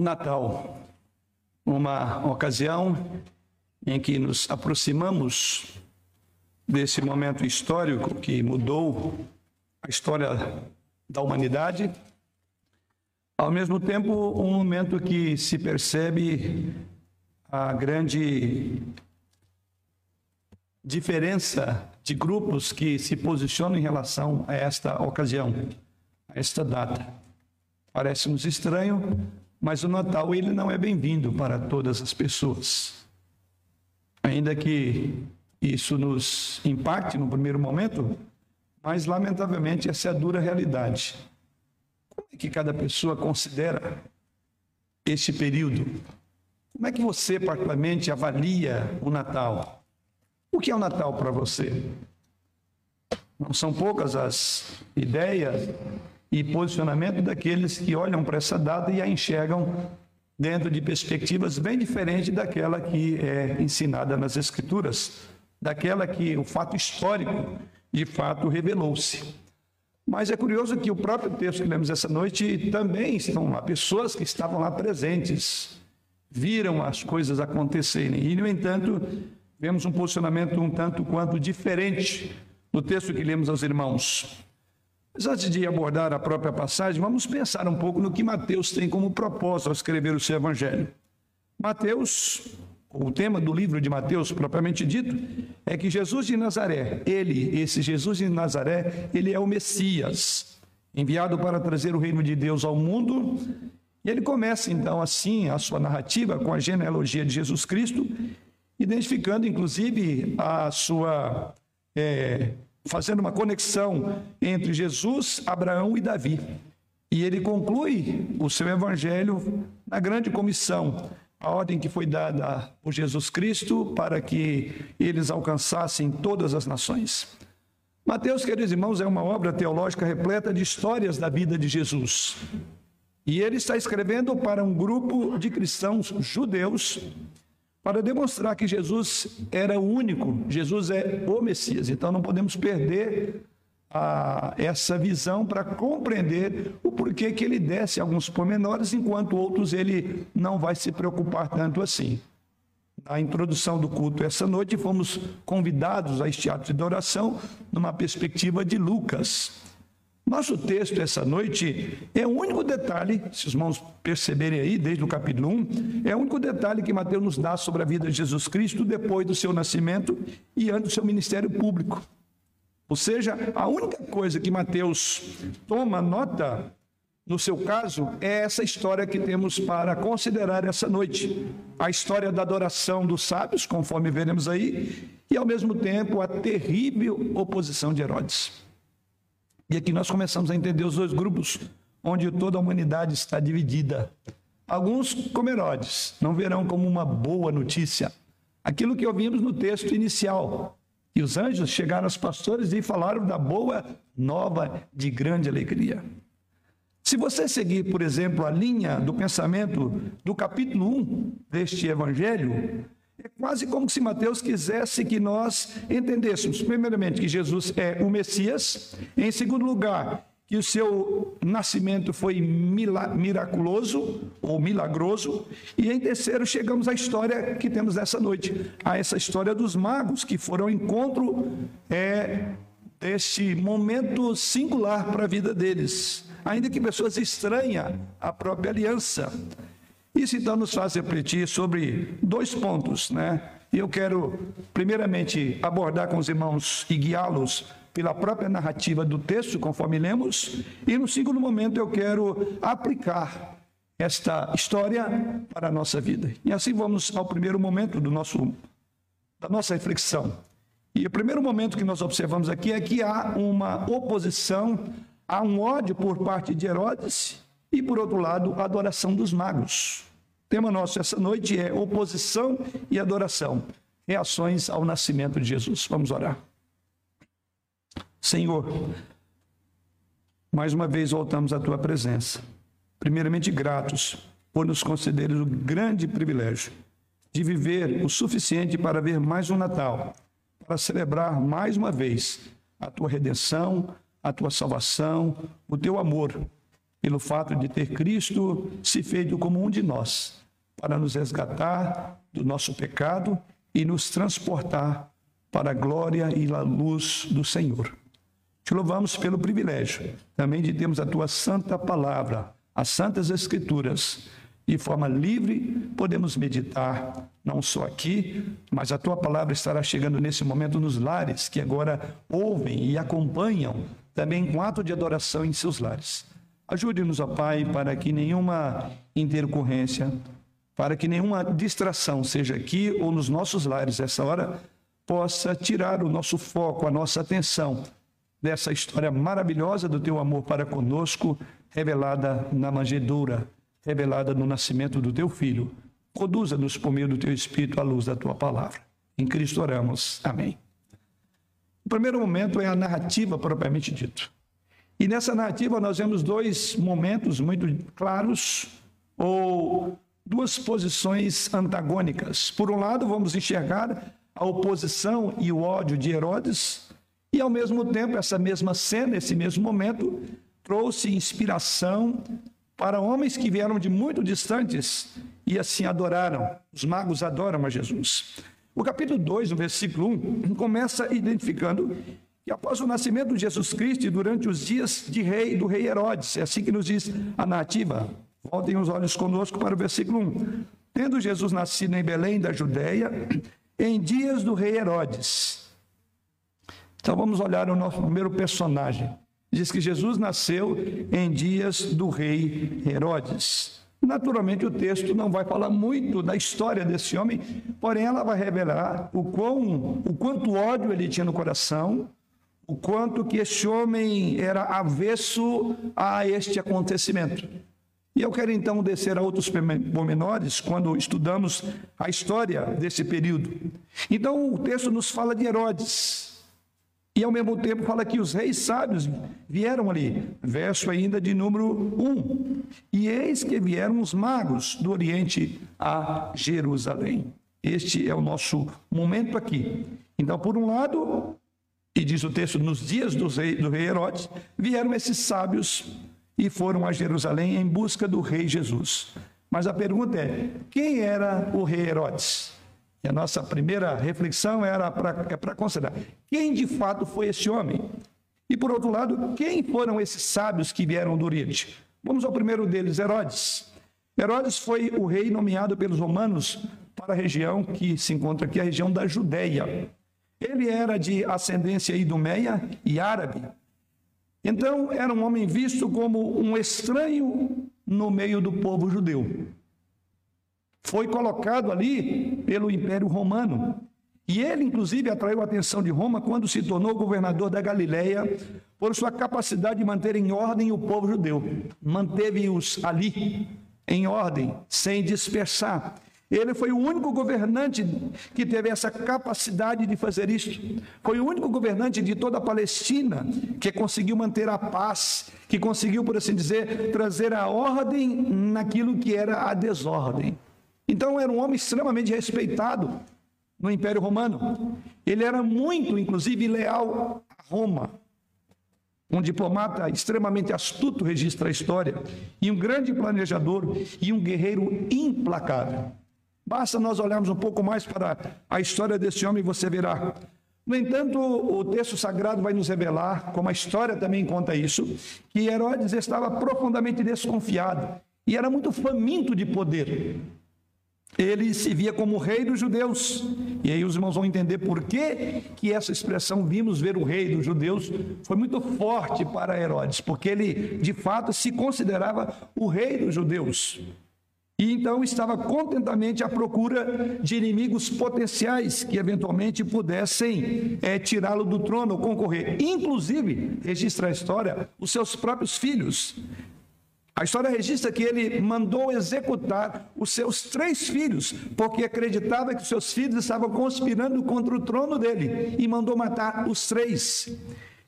Natal, uma ocasião em que nos aproximamos desse momento histórico que mudou a história da humanidade, ao mesmo tempo, um momento que se percebe a grande diferença de grupos que se posicionam em relação a esta ocasião, a esta data. Parece-nos estranho, mas o Natal ele não é bem-vindo para todas as pessoas. Ainda que isso nos impacte no primeiro momento, mas lamentavelmente essa é a dura realidade. Como é que cada pessoa considera este período? Como é que você, particularmente, avalia o Natal? O que é o Natal para você? Não são poucas as ideias e posicionamento daqueles que olham para essa data e a enxergam dentro de perspectivas bem diferentes daquela que é ensinada nas Escrituras, daquela que o fato histórico de fato revelou-se. Mas é curioso que o próprio texto que lemos essa noite também estão lá, pessoas que estavam lá presentes, viram as coisas acontecerem. E, no entanto, vemos um posicionamento um tanto quanto diferente no texto que lemos aos irmãos. Mas antes de abordar a própria passagem, vamos pensar um pouco no que Mateus tem como propósito ao escrever o seu evangelho. Mateus, o tema do livro de Mateus, propriamente dito, é que Jesus de Nazaré, ele, esse Jesus de Nazaré, ele é o Messias, enviado para trazer o reino de Deus ao mundo. E ele começa então assim a sua narrativa com a genealogia de Jesus Cristo, identificando inclusive a sua é, fazendo uma conexão entre Jesus, Abraão e Davi. E ele conclui o seu evangelho na grande comissão, a ordem que foi dada por Jesus Cristo para que eles alcançassem todas as nações. Mateus, queridos irmãos, é uma obra teológica repleta de histórias da vida de Jesus. E ele está escrevendo para um grupo de cristãos judeus para demonstrar que Jesus era o único, Jesus é o Messias. Então não podemos perder a, essa visão para compreender o porquê que ele desce alguns pormenores, enquanto outros ele não vai se preocupar tanto assim. Na introdução do culto essa noite, fomos convidados a este ato de oração numa perspectiva de Lucas. Nosso texto essa noite é o único detalhe, se os irmãos perceberem aí, desde o capítulo 1, é o único detalhe que Mateus nos dá sobre a vida de Jesus Cristo depois do seu nascimento e antes do seu ministério público. Ou seja, a única coisa que Mateus toma nota, no seu caso, é essa história que temos para considerar essa noite. A história da adoração dos sábios, conforme veremos aí, e ao mesmo tempo a terrível oposição de Herodes. E aqui nós começamos a entender os dois grupos, onde toda a humanidade está dividida. Alguns, como Herodes, não verão como uma boa notícia aquilo que ouvimos no texto inicial. E os anjos chegaram aos pastores e falaram da boa nova de grande alegria. Se você seguir, por exemplo, a linha do pensamento do capítulo 1 deste evangelho, é quase como se Mateus quisesse que nós entendêssemos, primeiramente, que Jesus é o Messias, em segundo lugar, que o seu nascimento foi miraculoso ou milagroso, e em terceiro, chegamos à história que temos essa noite, a essa história dos magos que foram ao encontro é, deste momento singular para a vida deles, ainda que pessoas estranham a própria aliança. Isso então nos faz refletir sobre dois pontos, né? Eu quero, primeiramente, abordar com os irmãos e guiá-los pela própria narrativa do texto, conforme lemos, e no segundo momento eu quero aplicar esta história para a nossa vida. E assim vamos ao primeiro momento do nosso, da nossa reflexão. E o primeiro momento que nós observamos aqui é que há uma oposição, há um ódio por parte de Herodes e, por outro lado, a adoração dos magos. O tema nosso essa noite é oposição e adoração, reações ao nascimento de Jesus. Vamos orar. Senhor, mais uma vez voltamos à tua presença. Primeiramente, gratos por nos concederes o grande privilégio de viver o suficiente para ver mais um Natal, para celebrar mais uma vez a tua redenção, a tua salvação, o teu amor pelo fato de ter Cristo se feito como um de nós, para nos resgatar do nosso pecado e nos transportar para a glória e a luz do Senhor. Te louvamos pelo privilégio também de termos a tua santa palavra, as santas escrituras. De forma livre, podemos meditar, não só aqui, mas a tua palavra estará chegando nesse momento nos lares que agora ouvem e acompanham também com ato de adoração em seus lares. Ajude-nos, ó Pai, para que nenhuma intercorrência, para que nenhuma distração, seja aqui ou nos nossos lares, essa hora, possa tirar o nosso foco, a nossa atenção dessa história maravilhosa do teu amor para conosco, revelada na manjedoura, revelada no nascimento do teu filho. Conduza-nos por meio do teu Espírito à luz da tua palavra. Em Cristo oramos. Amém. O primeiro momento é a narrativa propriamente dito. E nessa narrativa nós vemos dois momentos muito claros, ou duas posições antagônicas. Por um lado, vamos enxergar a oposição e o ódio de Herodes, e ao mesmo tempo, essa mesma cena, esse mesmo momento, trouxe inspiração para homens que vieram de muito distantes e assim adoraram. Os magos adoram a Jesus. O capítulo 2, no versículo 1, começa identificando que após o nascimento de Jesus Cristo e durante os dias de rei do rei Herodes, é assim que nos diz a nativa. Voltem os olhos conosco para o versículo 1. Tendo Jesus nascido em Belém da Judéia, em dias do rei Herodes. Então vamos olhar o nosso primeiro personagem. Diz que Jesus nasceu em dias do rei Herodes. Naturalmente, o texto não vai falar muito da história desse homem, porém, ela vai revelar o, quão, o quanto ódio ele tinha no coração, o quanto que este homem era avesso a este acontecimento. E eu quero então descer a outros pormenores quando estudamos a história desse período. Então o texto nos fala de Herodes. E ao mesmo tempo fala que os reis sábios vieram ali. Verso ainda de número 1. E eis que vieram os magos do Oriente a Jerusalém. Este é o nosso momento aqui. Então, por um lado, e diz o texto, nos dias do rei, do rei Herodes, vieram esses sábios e foram a Jerusalém em busca do rei Jesus. Mas a pergunta é: quem era o rei Herodes? E a nossa primeira reflexão era para é considerar quem de fato foi esse homem. E por outro lado, quem foram esses sábios que vieram do Oriente? Vamos ao primeiro deles, Herodes. Herodes foi o rei nomeado pelos romanos para a região que se encontra aqui, a região da Judéia. Ele era de ascendência idumeia e árabe. Então, era um homem visto como um estranho no meio do povo judeu. Foi colocado ali pelo Império Romano. E ele, inclusive, atraiu a atenção de Roma quando se tornou governador da Galileia por sua capacidade de manter em ordem o povo judeu. Manteve-os ali em ordem, sem dispersar. Ele foi o único governante que teve essa capacidade de fazer isso. Foi o único governante de toda a Palestina que conseguiu manter a paz, que conseguiu, por assim dizer, trazer a ordem naquilo que era a desordem. Então era um homem extremamente respeitado no Império Romano. Ele era muito, inclusive, leal a Roma. Um diplomata extremamente astuto registra a história, e um grande planejador e um guerreiro implacável. Basta nós olharmos um pouco mais para a história desse homem e você verá. No entanto, o texto sagrado vai nos revelar, como a história também conta isso, que Herodes estava profundamente desconfiado e era muito faminto de poder. Ele se via como rei dos judeus. E aí os irmãos vão entender por que, que essa expressão, vimos ver o rei dos judeus, foi muito forte para Herodes, porque ele de fato se considerava o rei dos judeus. E então estava contentamente à procura de inimigos potenciais que eventualmente pudessem é, tirá-lo do trono concorrer. Inclusive, registra a história, os seus próprios filhos. A história registra que ele mandou executar os seus três filhos, porque acreditava que seus filhos estavam conspirando contra o trono dele, e mandou matar os três.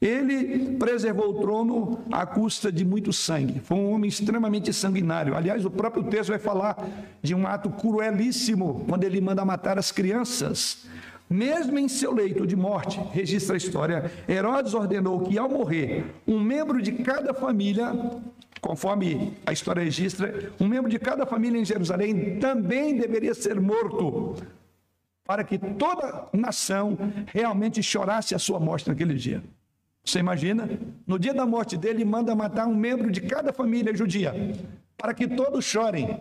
Ele preservou o trono à custa de muito sangue. Foi um homem extremamente sanguinário. Aliás, o próprio texto vai falar de um ato cruelíssimo quando ele manda matar as crianças. Mesmo em seu leito de morte, registra a história, Herodes ordenou que, ao morrer, um membro de cada família conforme a história registra, um membro de cada família em Jerusalém também deveria ser morto, para que toda nação realmente chorasse a sua morte naquele dia. Você imagina? No dia da morte dele, manda matar um membro de cada família judia, para que todos chorem.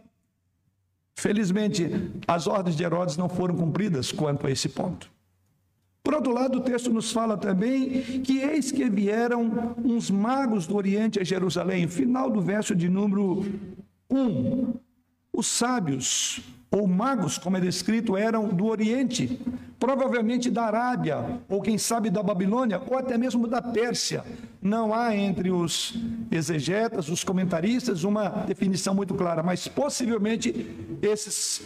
Felizmente, as ordens de Herodes não foram cumpridas quanto a esse ponto. Por outro lado, o texto nos fala também que eis que vieram uns magos do Oriente a Jerusalém, final do verso de número 1. Os sábios ou magos, como é descrito, eram do Oriente, provavelmente da Arábia, ou quem sabe da Babilônia, ou até mesmo da Pérsia. Não há entre os exegetas, os comentaristas, uma definição muito clara, mas possivelmente esses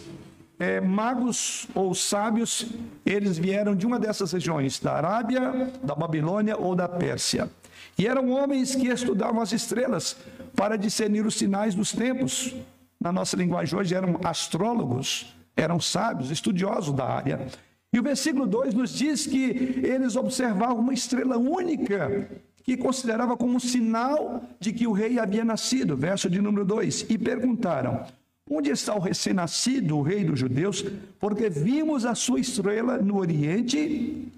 é, magos ou sábios, eles vieram de uma dessas regiões, da Arábia, da Babilônia ou da Pérsia. E eram homens que estudavam as estrelas para discernir os sinais dos tempos na nossa linguagem hoje, eram astrólogos, eram sábios, estudiosos da área. E o versículo 2 nos diz que eles observavam uma estrela única, que considerava como um sinal de que o rei havia nascido, verso de número 2, e perguntaram: Onde está o recém-nascido, o rei dos judeus? Porque vimos a sua estrela no Oriente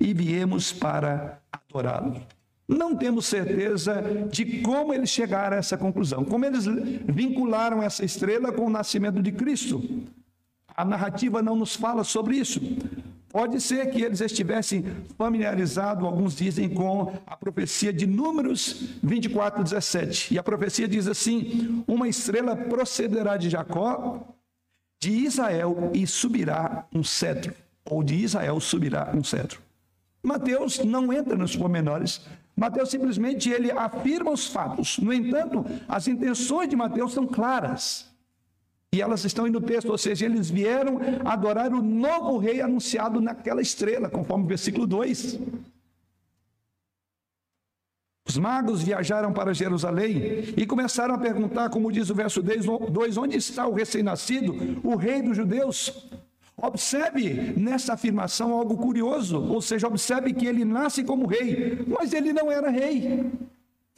e viemos para adorá-lo. Não temos certeza de como eles chegaram a essa conclusão, como eles vincularam essa estrela com o nascimento de Cristo. A narrativa não nos fala sobre isso. Pode ser que eles estivessem familiarizados, alguns dizem, com a profecia de Números 24, 17. E a profecia diz assim: Uma estrela procederá de Jacó, de Israel, e subirá um cetro. Ou de Israel subirá um cetro. Mateus não entra nos pormenores, Mateus simplesmente ele afirma os fatos. No entanto, as intenções de Mateus são claras. E elas estão aí no texto, ou seja, eles vieram adorar o novo rei anunciado naquela estrela, conforme o versículo 2. Os magos viajaram para Jerusalém e começaram a perguntar, como diz o verso 2, onde está o recém-nascido, o rei dos judeus? Observe nessa afirmação algo curioso, ou seja, observe que ele nasce como rei, mas ele não era rei.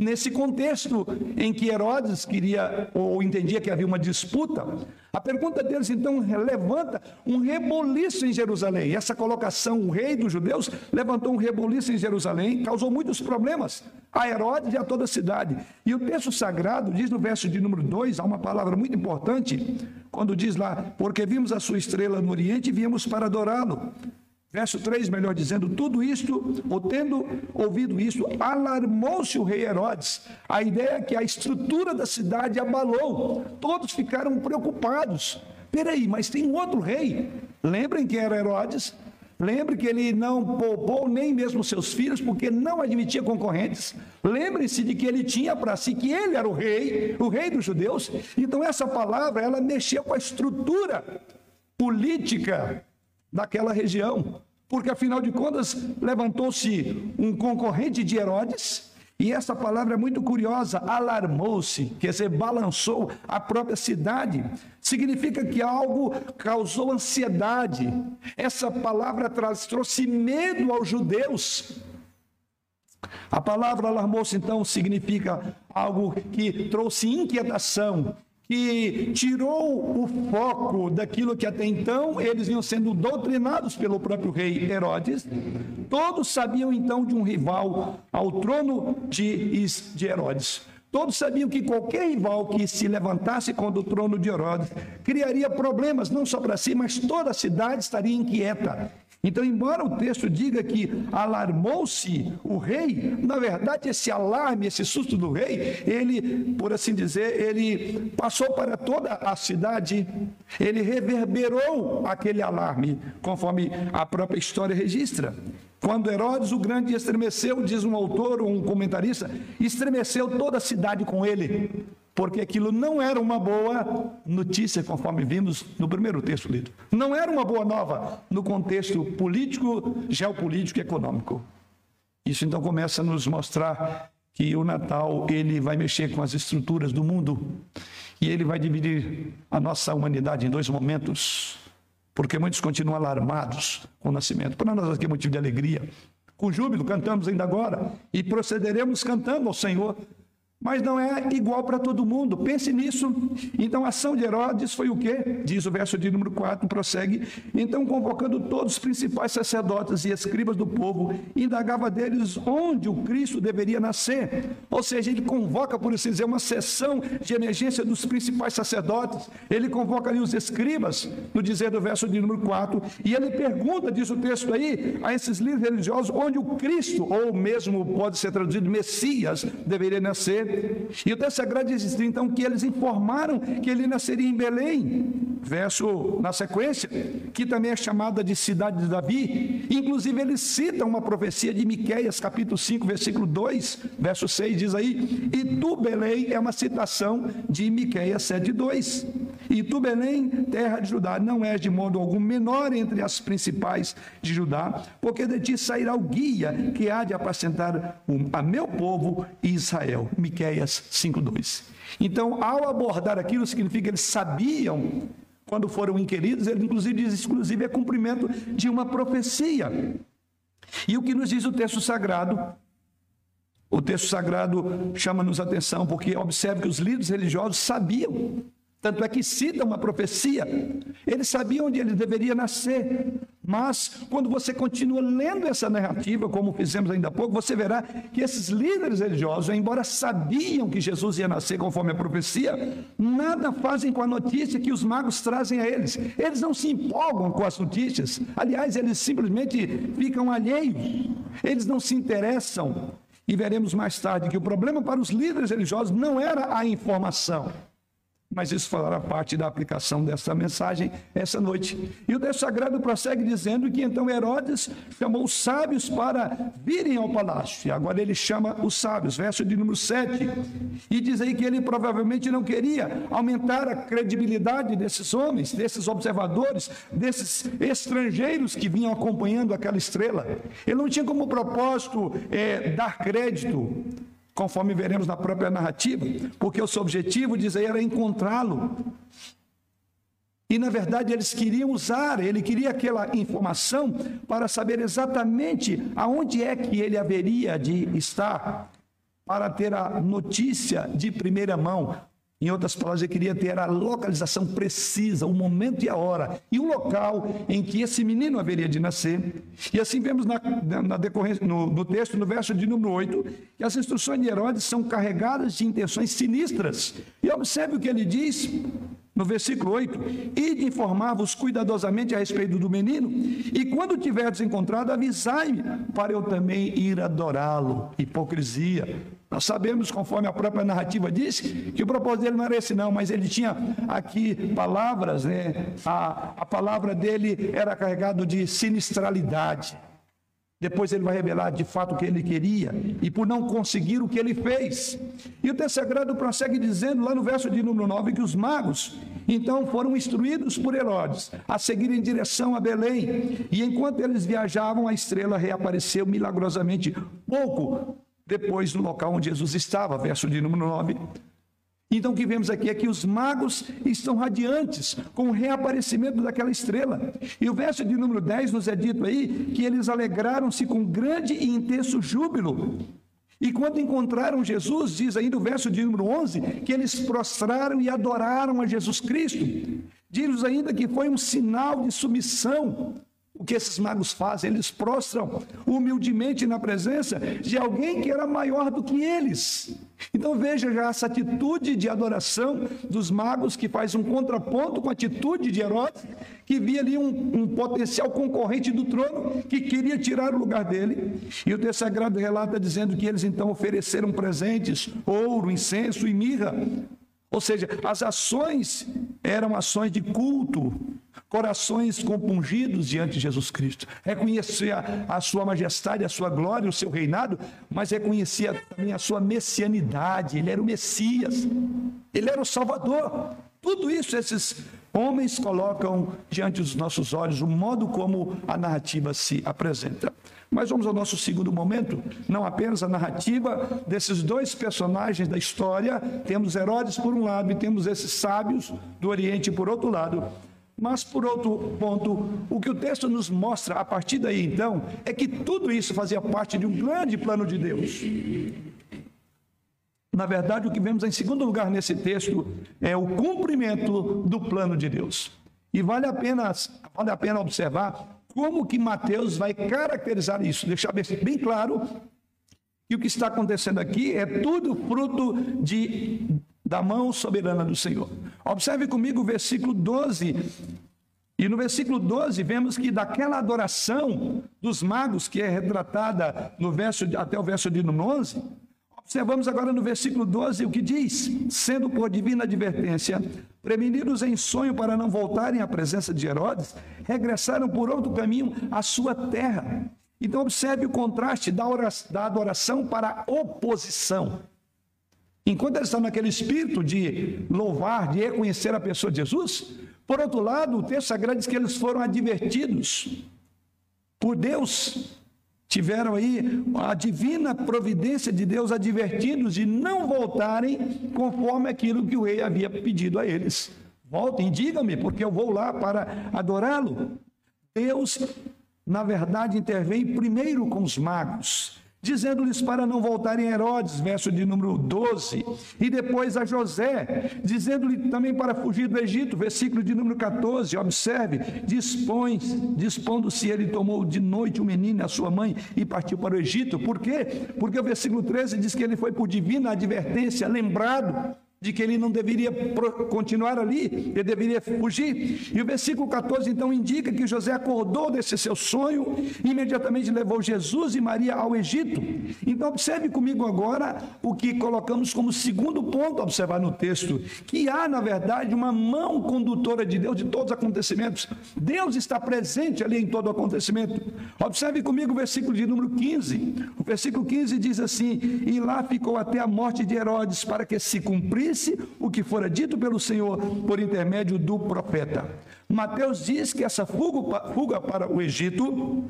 Nesse contexto em que Herodes queria ou entendia que havia uma disputa, a pergunta deles então levanta um reboliço em Jerusalém. Essa colocação, o rei dos judeus, levantou um reboliço em Jerusalém, causou muitos problemas a Herodes e a toda a cidade. E o texto sagrado diz no verso de número 2, há uma palavra muito importante, quando diz lá: Porque vimos a sua estrela no Oriente e viemos para adorá-lo. Verso 3, melhor dizendo, tudo isto, ou tendo ouvido isso, alarmou-se o rei Herodes. A ideia é que a estrutura da cidade abalou, todos ficaram preocupados. Peraí, mas tem um outro rei. Lembrem que era Herodes? Lembre que ele não poupou nem mesmo seus filhos, porque não admitia concorrentes. Lembre-se de que ele tinha para si que ele era o rei, o rei dos judeus. Então essa palavra, ela mexeu com a estrutura política daquela região, porque afinal de contas levantou-se um concorrente de Herodes, e essa palavra é muito curiosa, alarmou-se, quer dizer, balançou a própria cidade. Significa que algo causou ansiedade. Essa palavra traz, trouxe medo aos judeus. A palavra alarmou-se, então, significa algo que trouxe inquietação, que tirou o foco daquilo que até então eles vinham sendo doutrinados pelo próprio rei Herodes. Todos sabiam então de um rival ao trono de, de Herodes. Todos sabiam que qualquer rival que se levantasse contra o trono de Herodes criaria problemas, não só para si, mas toda a cidade estaria inquieta. Então, embora o texto diga que alarmou-se o rei, na verdade, esse alarme, esse susto do rei, ele, por assim dizer, ele passou para toda a cidade, ele reverberou aquele alarme, conforme a própria história registra. Quando Herodes o Grande estremeceu, diz um autor um comentarista, estremeceu toda a cidade com ele porque aquilo não era uma boa notícia, conforme vimos no primeiro texto lido. Não era uma boa nova no contexto político, geopolítico e econômico. Isso então começa a nos mostrar que o Natal ele vai mexer com as estruturas do mundo e ele vai dividir a nossa humanidade em dois momentos, porque muitos continuam alarmados com o nascimento. Para nós aqui é motivo de alegria. Com júbilo cantamos ainda agora e procederemos cantando ao Senhor mas não é igual para todo mundo. Pense nisso. Então, a ação de Herodes foi o quê? Diz o verso de número 4, prossegue. Então, convocando todos os principais sacerdotes e escribas do povo, indagava deles onde o Cristo deveria nascer. Ou seja, ele convoca, por assim dizer, uma sessão de emergência dos principais sacerdotes. Ele convoca ali os escribas, no dizer do verso de número 4, e ele pergunta, diz o texto aí, a esses líderes religiosos, onde o Cristo, ou mesmo pode ser traduzido Messias, deveria nascer. E o texto sagrado diz então que eles informaram que ele nasceria em Belém, verso na sequência, que também é chamada de cidade de Davi. Inclusive eles citam uma profecia de Miqueias, capítulo 5, versículo 2, verso 6 diz aí: "E tu, Belém, é uma citação de Miqueias 7:2. E tu, Belém, terra de Judá, não és de modo algum menor entre as principais de Judá, porque de ti sairá o guia que há de apacentar a meu povo Israel." Miqueias 5:2. Então, ao abordar aquilo, significa que eles sabiam quando foram inquiridos, ele inclusive diz, inclusive é cumprimento de uma profecia. E o que nos diz o texto sagrado? O texto sagrado chama-nos atenção porque observe que os líderes religiosos sabiam tanto é que cita uma profecia. Eles sabiam onde ele deveria nascer. Mas, quando você continua lendo essa narrativa, como fizemos ainda há pouco, você verá que esses líderes religiosos, embora sabiam que Jesus ia nascer conforme a profecia, nada fazem com a notícia que os magos trazem a eles. Eles não se empolgam com as notícias. Aliás, eles simplesmente ficam alheios. Eles não se interessam. E veremos mais tarde que o problema para os líderes religiosos não era a informação mas isso fará parte da aplicação dessa mensagem essa noite. E o texto sagrado prossegue dizendo que então Herodes chamou os sábios para virem ao palácio. E agora ele chama os sábios, verso de número 7. E diz aí que ele provavelmente não queria aumentar a credibilidade desses homens, desses observadores, desses estrangeiros que vinham acompanhando aquela estrela. Ele não tinha como propósito é, dar crédito conforme veremos na própria narrativa, porque o seu objetivo, diz aí, era encontrá-lo. E na verdade eles queriam usar, ele queria aquela informação para saber exatamente aonde é que ele haveria de estar, para ter a notícia de primeira mão, em outras palavras, ele queria ter a localização precisa, o momento e a hora, e o local em que esse menino haveria de nascer. E assim vemos na, na decorrência, no, no, texto, no verso de número 8, que as instruções de Herodes são carregadas de intenções sinistras. E observe o que ele diz no versículo 8: Ide informar-vos cuidadosamente a respeito do menino, e quando tiverdes encontrado, avisai-me, para eu também ir adorá-lo. Hipocrisia. Nós sabemos, conforme a própria narrativa diz, que o propósito dele não era esse, não, mas ele tinha aqui palavras, né? A, a palavra dele era carregada de sinistralidade. Depois ele vai revelar de fato o que ele queria e por não conseguir o que ele fez. E o texto sagrado prossegue dizendo, lá no verso de número 9, que os magos então foram instruídos por Herodes a seguir em direção a Belém. E enquanto eles viajavam, a estrela reapareceu milagrosamente pouco depois no local onde Jesus estava, verso de número 9. Então o que vemos aqui é que os magos estão radiantes com o reaparecimento daquela estrela. E o verso de número 10 nos é dito aí que eles alegraram-se com grande e intenso júbilo. E quando encontraram Jesus, diz aí no verso de número 11, que eles prostraram e adoraram a Jesus Cristo. Diz ainda que foi um sinal de submissão o que esses magos fazem? Eles prostram humildemente na presença de alguém que era maior do que eles. Então veja já essa atitude de adoração dos magos que faz um contraponto com a atitude de Herodes, que via ali um, um potencial concorrente do trono que queria tirar o lugar dele. E o texto sagrado relata dizendo que eles então ofereceram presentes, ouro, incenso e mirra. Ou seja, as ações eram ações de culto, corações compungidos diante de Jesus Cristo. Reconhecia a sua majestade, a sua glória, o seu reinado, mas reconhecia também a sua messianidade. Ele era o Messias, ele era o Salvador. Tudo isso esses homens colocam diante dos nossos olhos, o modo como a narrativa se apresenta. Mas vamos ao nosso segundo momento, não apenas a narrativa desses dois personagens da história, temos Herodes por um lado e temos esses sábios do Oriente por outro lado. Mas, por outro ponto, o que o texto nos mostra a partir daí, então, é que tudo isso fazia parte de um grande plano de Deus. Na verdade, o que vemos em segundo lugar nesse texto é o cumprimento do plano de Deus. E vale a pena, vale a pena observar como que Mateus vai caracterizar isso, deixar bem claro que o que está acontecendo aqui é tudo fruto de, da mão soberana do Senhor. Observe comigo o versículo 12. E no versículo 12 vemos que daquela adoração dos magos que é retratada no verso até o verso de número 11, Observamos agora no versículo 12 o que diz: sendo por divina advertência, prevenidos em sonho para não voltarem à presença de Herodes, regressaram por outro caminho à sua terra. Então, observe o contraste da, adoração para a oposição. Enquanto eles estão naquele espírito de louvar, de reconhecer a pessoa de Jesus, por outro lado, o texto sagrado diz que eles foram advertidos por Deus tiveram aí a divina providência de Deus advertidos de não voltarem conforme aquilo que o rei havia pedido a eles. Voltem, digam-me, porque eu vou lá para adorá-lo. Deus, na verdade, intervém primeiro com os magos dizendo-lhes para não voltarem a Herodes, verso de número 12, e depois a José, dizendo-lhe também para fugir do Egito, versículo de número 14, observe, dispõe, dispondo-se ele tomou de noite o menino e a sua mãe e partiu para o Egito, por quê? Porque o versículo 13 diz que ele foi por divina advertência, lembrado, de que ele não deveria continuar ali, ele deveria fugir. E o versículo 14 então indica que José acordou desse seu sonho e imediatamente levou Jesus e Maria ao Egito. Então observe comigo agora o que colocamos como segundo ponto a observar no texto, que há na verdade uma mão condutora de Deus de todos os acontecimentos. Deus está presente ali em todo o acontecimento. Observe comigo o versículo de número 15. O versículo 15 diz assim: "E lá ficou até a morte de Herodes para que se cumprisse cumprisse o que fora dito pelo Senhor por intermédio do profeta. Mateus diz que essa fuga, para o Egito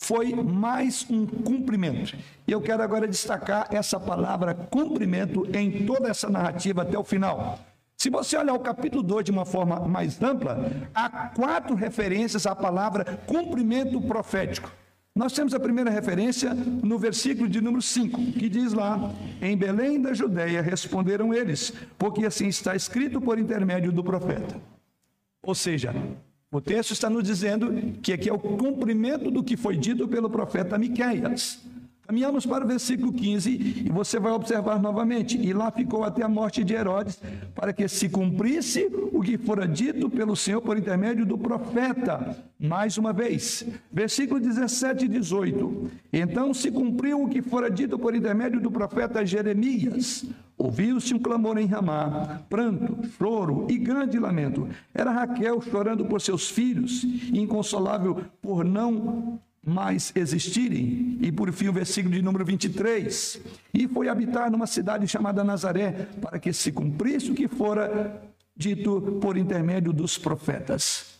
foi mais um cumprimento. E eu quero agora destacar essa palavra cumprimento em toda essa narrativa até o final. Se você olhar o capítulo 2 de uma forma mais ampla, há quatro referências à palavra cumprimento profético. Nós temos a primeira referência no versículo de número 5, que diz lá: Em Belém da Judéia responderam eles, porque assim está escrito por intermédio do profeta. Ou seja, o texto está nos dizendo que aqui é o cumprimento do que foi dito pelo profeta Miqueias. Caminhamos para o versículo 15 e você vai observar novamente. E lá ficou até a morte de Herodes, para que se cumprisse o que fora dito pelo Senhor por intermédio do profeta. Mais uma vez, versículo 17 e 18. Então se cumpriu o que fora dito por intermédio do profeta Jeremias. Ouviu-se um clamor em Ramá, pranto, choro e grande lamento. Era Raquel chorando por seus filhos, inconsolável por não mais existirem. E por fim, o versículo de número 23. E foi habitar numa cidade chamada Nazaré, para que se cumprisse o que fora dito por intermédio dos profetas.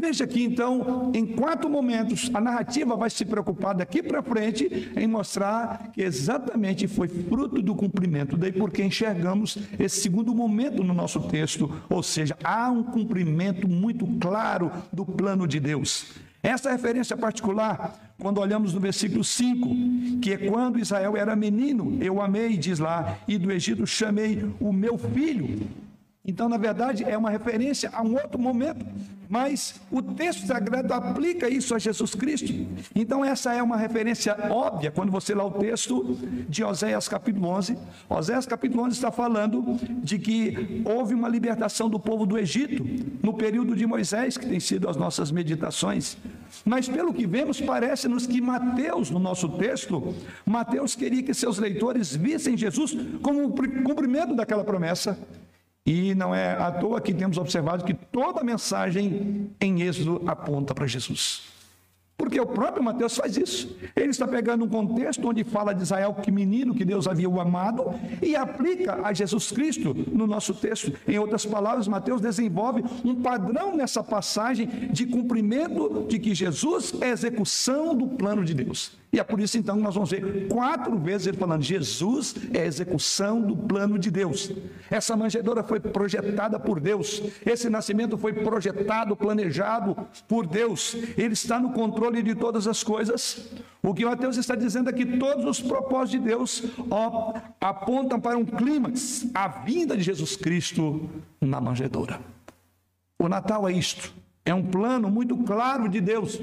Veja aqui então, em quatro momentos, a narrativa vai se preocupar daqui para frente em mostrar que exatamente foi fruto do cumprimento. Daí porque enxergamos esse segundo momento no nosso texto, ou seja, há um cumprimento muito claro do plano de Deus. Essa referência particular, quando olhamos no versículo 5, que é quando Israel era menino, eu amei, diz lá, e do Egito chamei o meu filho. Então, na verdade, é uma referência a um outro momento, mas o texto sagrado aplica isso a Jesus Cristo. Então, essa é uma referência óbvia quando você lê o texto de Oséias capítulo 11. Oséias capítulo 11 está falando de que houve uma libertação do povo do Egito no período de Moisés, que tem sido as nossas meditações. Mas, pelo que vemos, parece-nos que Mateus, no nosso texto, Mateus queria que seus leitores vissem Jesus como o cumprimento daquela promessa e não é à toa que temos observado que toda mensagem em Êxodo aponta para Jesus. Porque o próprio Mateus faz isso. Ele está pegando um contexto onde fala de Israel que menino que Deus havia o amado e aplica a Jesus Cristo no nosso texto. Em outras palavras, Mateus desenvolve um padrão nessa passagem de cumprimento de que Jesus é execução do plano de Deus. E é por isso então que nós vamos ver quatro vezes ele falando: Jesus é a execução do plano de Deus. Essa manjedoura foi projetada por Deus. Esse nascimento foi projetado, planejado por Deus. Ele está no controle de todas as coisas. O que Mateus está dizendo é que todos os propósitos de Deus ó, apontam para um clímax, a vinda de Jesus Cristo na manjedoura. O Natal é isto. É um plano muito claro de Deus.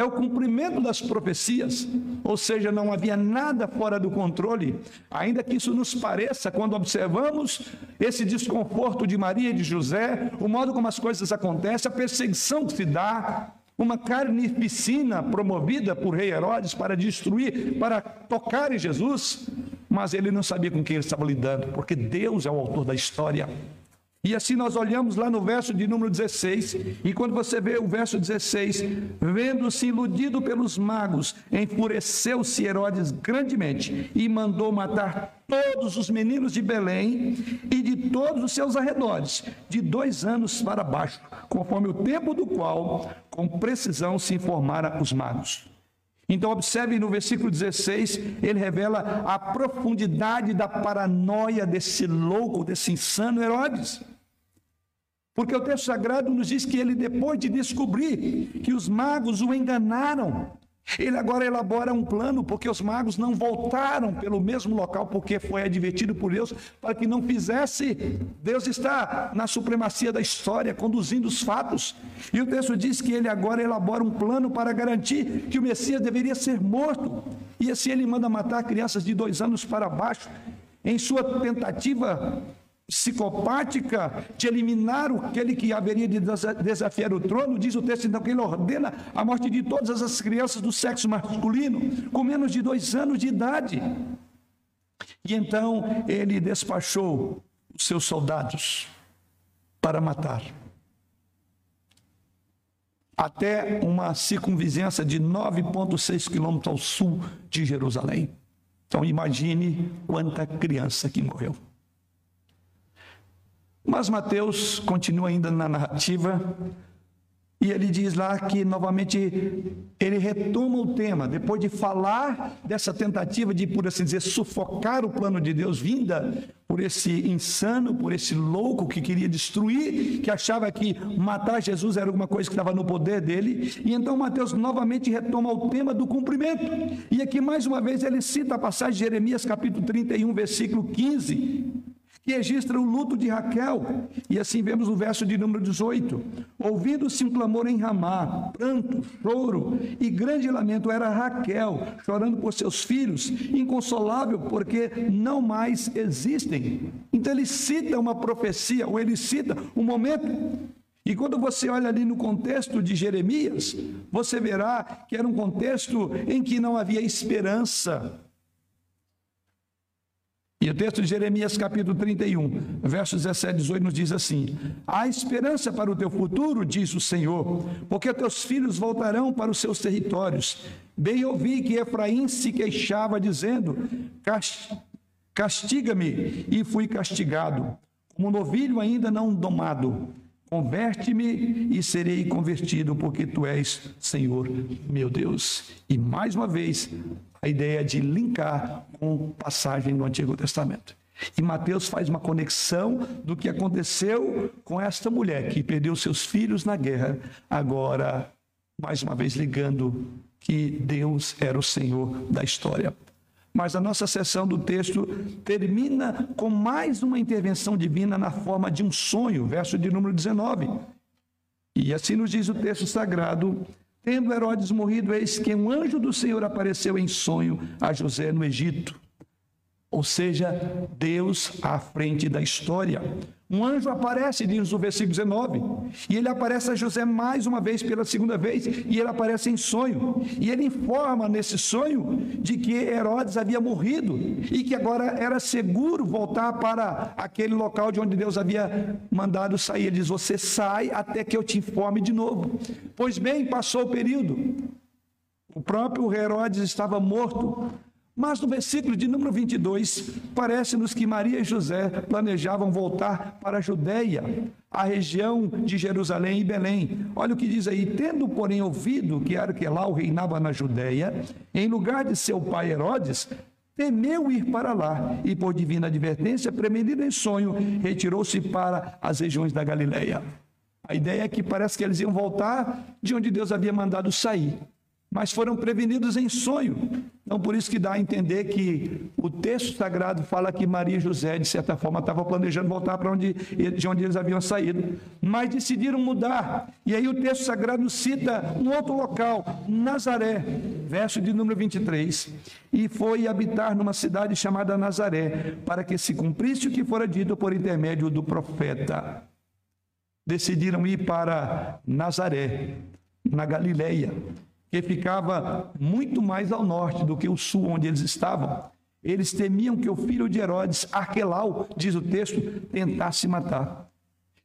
É o cumprimento das profecias. Ou seja, não havia nada fora do controle. Ainda que isso nos pareça quando observamos esse desconforto de Maria e de José, o modo como as coisas acontecem, a perseguição que se dá, uma carnificina promovida por rei Herodes para destruir, para tocar em Jesus, mas ele não sabia com quem ele estava lidando, porque Deus é o autor da história. E assim nós olhamos lá no verso de número 16, e quando você vê o verso 16, vendo-se iludido pelos magos, enfureceu-se Herodes grandemente e mandou matar todos os meninos de Belém e de todos os seus arredores, de dois anos para baixo, conforme o tempo do qual, com precisão, se informara os magos. Então, observe no versículo 16, ele revela a profundidade da paranoia desse louco, desse insano Herodes. Porque o texto sagrado nos diz que ele, depois de descobrir que os magos o enganaram, ele agora elabora um plano, porque os magos não voltaram pelo mesmo local, porque foi advertido por Deus para que não fizesse. Deus está na supremacia da história, conduzindo os fatos. E o texto diz que ele agora elabora um plano para garantir que o Messias deveria ser morto. E assim ele manda matar crianças de dois anos para baixo, em sua tentativa psicopática de eliminar aquele que haveria de desafiar o trono, diz o texto então que ele ordena a morte de todas as crianças do sexo masculino com menos de dois anos de idade. E então ele despachou os seus soldados para matar. Até uma circunvizinhança de 9,6 quilômetros ao sul de Jerusalém. Então imagine quanta criança que morreu. Mas Mateus continua ainda na narrativa e ele diz lá que novamente ele retoma o tema, depois de falar dessa tentativa de, por assim dizer, sufocar o plano de Deus, vinda por esse insano, por esse louco que queria destruir, que achava que matar Jesus era alguma coisa que estava no poder dele. E então Mateus novamente retoma o tema do cumprimento. E aqui mais uma vez ele cita a passagem de Jeremias capítulo 31, versículo 15 que registra o luto de Raquel. E assim vemos o verso de número 18: Ouvindo-se um clamor em Ramá, pranto, choro e grande lamento, era Raquel chorando por seus filhos, inconsolável porque não mais existem. Então ele cita uma profecia, ou ele cita um momento e quando você olha ali no contexto de Jeremias, você verá que era um contexto em que não havia esperança, e o texto de Jeremias, capítulo 31, versos 17 e 18, nos diz assim: Há esperança para o teu futuro, diz o Senhor, porque teus filhos voltarão para os seus territórios. Bem ouvi que Efraim se queixava, dizendo: Castiga-me, e fui castigado, como novilho ainda não domado. Converte-me e serei convertido, porque tu és Senhor, meu Deus. E mais uma vez, a ideia de linkar com passagem do Antigo Testamento. E Mateus faz uma conexão do que aconteceu com esta mulher que perdeu seus filhos na guerra, agora, mais uma vez, ligando que Deus era o Senhor da história. Mas a nossa sessão do texto termina com mais uma intervenção divina na forma de um sonho, verso de número 19. E assim nos diz o texto sagrado: Tendo Herodes morrido, eis que um anjo do Senhor apareceu em sonho a José no Egito. Ou seja, Deus à frente da história. Um anjo aparece, diz o versículo 19, e ele aparece a José mais uma vez, pela segunda vez, e ele aparece em sonho. E ele informa nesse sonho de que Herodes havia morrido e que agora era seguro voltar para aquele local de onde Deus havia mandado sair. Ele diz: Você sai até que eu te informe de novo. Pois bem, passou o período. O próprio Herodes estava morto, Mas no versículo de número 22, parece-nos que Maria e José planejavam voltar para a Judéia, a região de Jerusalém e Belém. Olha o que diz aí: tendo, porém, ouvido que Arquelau reinava na Judéia, em lugar de seu pai Herodes, temeu ir para lá e, por divina advertência, premenido em sonho, retirou-se para as regiões da Galileia. A ideia é que parece que eles iam voltar de onde Deus havia mandado sair mas foram prevenidos em sonho. Então, por isso que dá a entender que o texto sagrado fala que Maria e José, de certa forma, estavam planejando voltar para onde, de onde eles haviam saído, mas decidiram mudar. E aí o texto sagrado cita um outro local, Nazaré, verso de número 23. E foi habitar numa cidade chamada Nazaré, para que se cumprisse o que fora dito por intermédio do profeta. Decidiram ir para Nazaré, na Galileia que ficava muito mais ao norte do que o sul onde eles estavam. Eles temiam que o filho de Herodes, Arquelau, diz o texto, tentasse matar.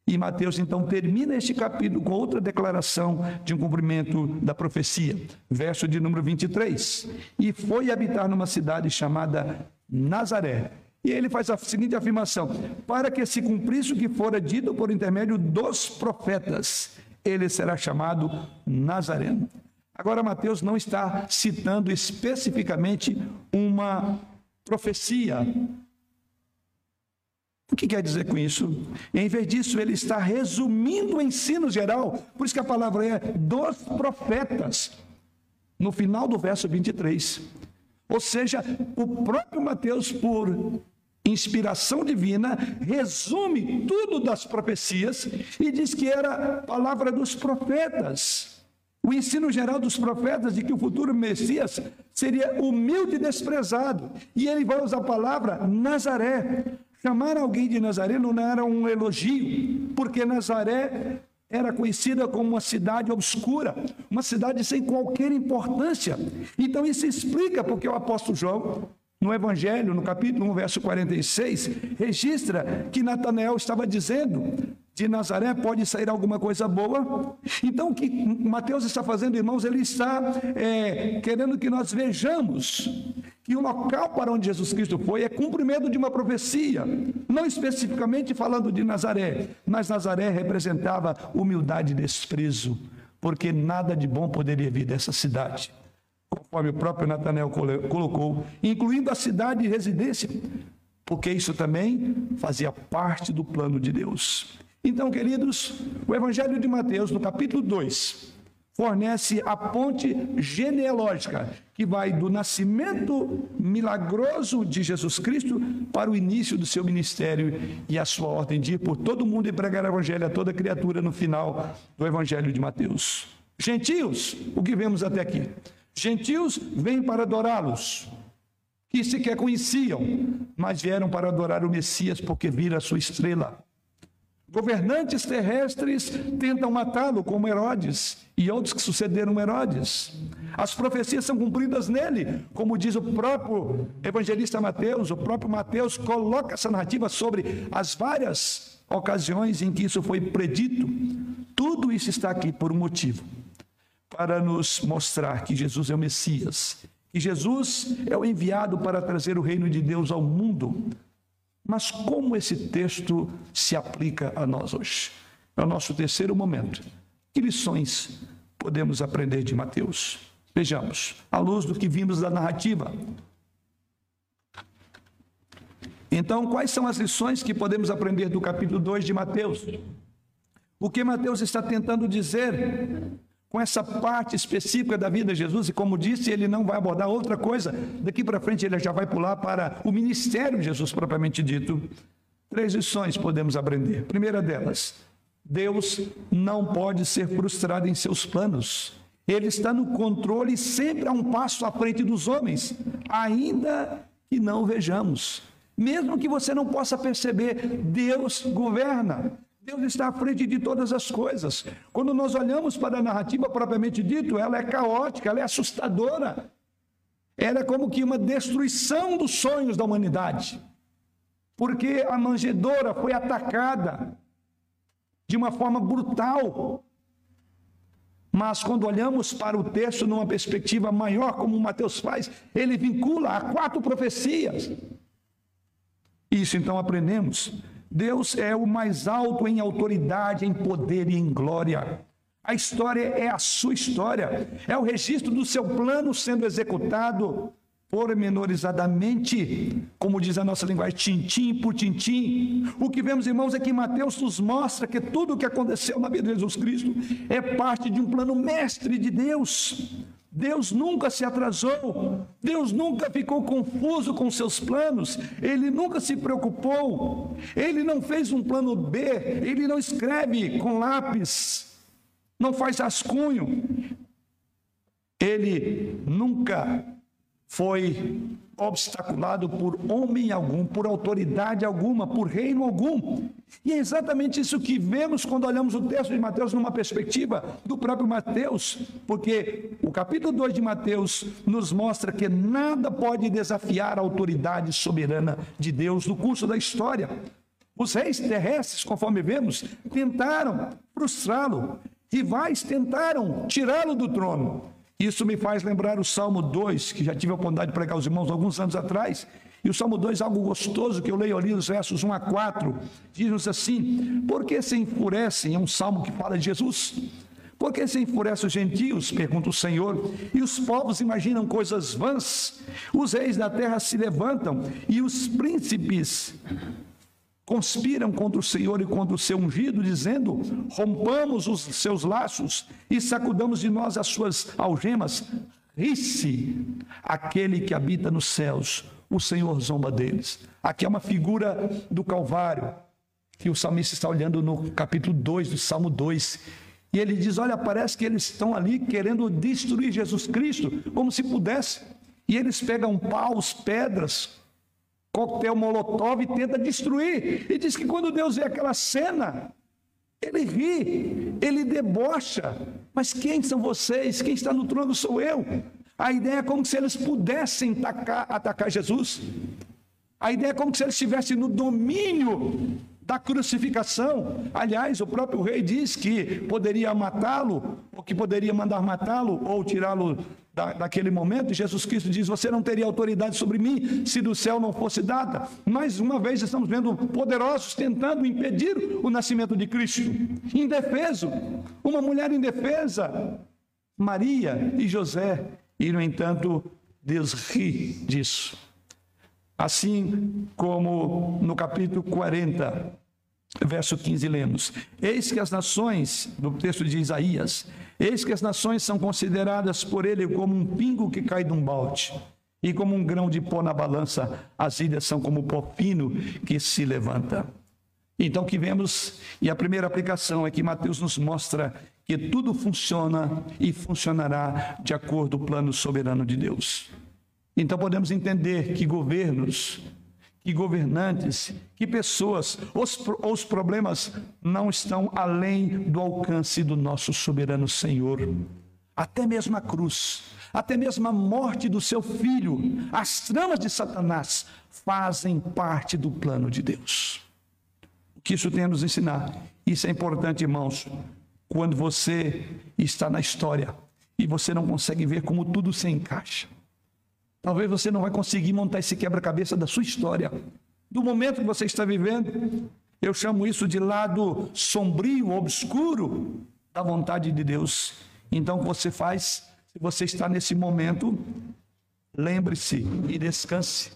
E Mateus então termina este capítulo com outra declaração de um cumprimento da profecia, verso de número 23. E foi habitar numa cidade chamada Nazaré. E ele faz a seguinte afirmação: para que se cumprisse o que fora dito por intermédio dos profetas, ele será chamado Nazareno. Agora, Mateus não está citando especificamente uma profecia. O que quer dizer com isso? Em vez disso, ele está resumindo o ensino geral, por isso que a palavra é dos profetas, no final do verso 23. Ou seja, o próprio Mateus, por inspiração divina, resume tudo das profecias e diz que era palavra dos profetas. O ensino geral dos profetas de que o futuro Messias seria humilde e desprezado. E ele vai usar a palavra Nazaré. Chamar alguém de Nazaré não era um elogio, porque Nazaré era conhecida como uma cidade obscura, uma cidade sem qualquer importância. Então isso explica porque o apóstolo João, no Evangelho, no capítulo 1, verso 46, registra que Natanael estava dizendo: de Nazaré pode sair alguma coisa boa. Então, o que Mateus está fazendo, irmãos, ele está é, querendo que nós vejamos que o local para onde Jesus Cristo foi é cumprimento de uma profecia, não especificamente falando de Nazaré, mas Nazaré representava humildade e desprezo, porque nada de bom poderia vir dessa cidade, conforme o próprio Natanael colocou, incluindo a cidade de residência, porque isso também fazia parte do plano de Deus. Então, queridos, o Evangelho de Mateus, no capítulo 2, fornece a ponte genealógica que vai do nascimento milagroso de Jesus Cristo para o início do seu ministério e a sua ordem de ir por todo mundo e pregar o Evangelho a toda criatura no final do Evangelho de Mateus. Gentios, o que vemos até aqui? Gentios vêm para adorá-los, que sequer conheciam, mas vieram para adorar o Messias porque viram a sua estrela. Governantes terrestres tentam matá-lo, como Herodes e outros que sucederam Herodes. As profecias são cumpridas nele, como diz o próprio evangelista Mateus. O próprio Mateus coloca essa narrativa sobre as várias ocasiões em que isso foi predito. Tudo isso está aqui por um motivo para nos mostrar que Jesus é o Messias, que Jesus é o enviado para trazer o reino de Deus ao mundo mas como esse texto se aplica a nós hoje? É o nosso terceiro momento. Que lições podemos aprender de Mateus? Vejamos, à luz do que vimos da narrativa. Então, quais são as lições que podemos aprender do capítulo 2 de Mateus? O que Mateus está tentando dizer com essa parte específica da vida de Jesus, e como disse, ele não vai abordar outra coisa. Daqui para frente ele já vai pular para o ministério de Jesus propriamente dito. Três lições podemos aprender. Primeira delas, Deus não pode ser frustrado em seus planos. Ele está no controle sempre a um passo à frente dos homens, ainda que não vejamos. Mesmo que você não possa perceber, Deus governa. Deus está à frente de todas as coisas. Quando nós olhamos para a narrativa propriamente dito, ela é caótica, ela é assustadora. Ela é como que uma destruição dos sonhos da humanidade. Porque a manjedoura foi atacada de uma forma brutal. Mas quando olhamos para o texto numa perspectiva maior, como Mateus faz, ele vincula a quatro profecias. Isso então aprendemos. Deus é o mais alto em autoridade, em poder e em glória. A história é a sua história, é o registro do seu plano sendo executado pormenorizadamente, como diz a nossa linguagem, tintim por tintim. O que vemos, irmãos, é que Mateus nos mostra que tudo o que aconteceu na vida de Jesus Cristo é parte de um plano mestre de Deus. Deus nunca se atrasou, Deus nunca ficou confuso com seus planos, Ele nunca se preocupou, Ele não fez um plano B, Ele não escreve com lápis, não faz rascunho, Ele nunca foi obstaculado por homem algum, por autoridade alguma, por reino algum. E é exatamente isso que vemos quando olhamos o texto de Mateus numa perspectiva do próprio Mateus, porque o capítulo 2 de Mateus nos mostra que nada pode desafiar a autoridade soberana de Deus no curso da história. Os reis terrestres, conforme vemos, tentaram frustrá-lo, rivais tentaram tirá-lo do trono. Isso me faz lembrar o Salmo 2, que já tive a oportunidade de pregar aos irmãos alguns anos atrás. E o Salmo 2 é algo gostoso que eu leio ali nos versos 1 a 4. Diz-nos assim: Por que se enfurecem? É um salmo que fala de Jesus. Por que se enfurecem os gentios? Pergunta o Senhor. E os povos imaginam coisas vãs. Os reis da terra se levantam e os príncipes conspiram contra o Senhor e contra o seu ungido, dizendo: rompamos os seus laços e sacudamos de nós as suas algemas. Ri-se aquele que habita nos céus, o Senhor zomba deles. Aqui é uma figura do Calvário, que o salmista está olhando no capítulo 2 do Salmo 2. E ele diz: Olha, parece que eles estão ali querendo destruir Jesus Cristo, como se pudesse. E eles pegam paus, pedras, coquetel molotov e tenta destruir. E diz que quando Deus vê aquela cena, ele ri, ele debocha. Mas quem são vocês? Quem está no trono sou eu. A ideia é como se eles pudessem atacar, atacar Jesus. A ideia é como se eles estivessem no domínio da crucificação. Aliás, o próprio rei diz que poderia matá-lo, ou que poderia mandar matá-lo, ou tirá-lo da, daquele momento. Jesus Cristo diz: Você não teria autoridade sobre mim se do céu não fosse dada. Mais uma vez, estamos vendo poderosos tentando impedir o nascimento de Cristo. Indefeso, uma mulher indefesa, Maria e José. E, no entanto, Deus ri disso. Assim como no capítulo 40, verso 15, lemos: Eis que as nações, no texto de Isaías, eis que as nações são consideradas por ele como um pingo que cai de um balde, e como um grão de pó na balança, as ilhas são como pó fino que se levanta. Então, que vemos, e a primeira aplicação é que Mateus nos mostra que tudo funciona e funcionará de acordo com o plano soberano de Deus. Então podemos entender que governos, que governantes, que pessoas, os, os problemas não estão além do alcance do nosso soberano Senhor. Até mesmo a cruz, até mesmo a morte do seu filho, as tramas de Satanás fazem parte do plano de Deus. O que isso tem a nos ensinar? Isso é importante, irmãos, quando você está na história e você não consegue ver como tudo se encaixa. Talvez você não vai conseguir montar esse quebra-cabeça da sua história, do momento que você está vivendo. Eu chamo isso de lado sombrio, obscuro da vontade de Deus. Então, o que você faz, se você está nesse momento, lembre-se e descanse.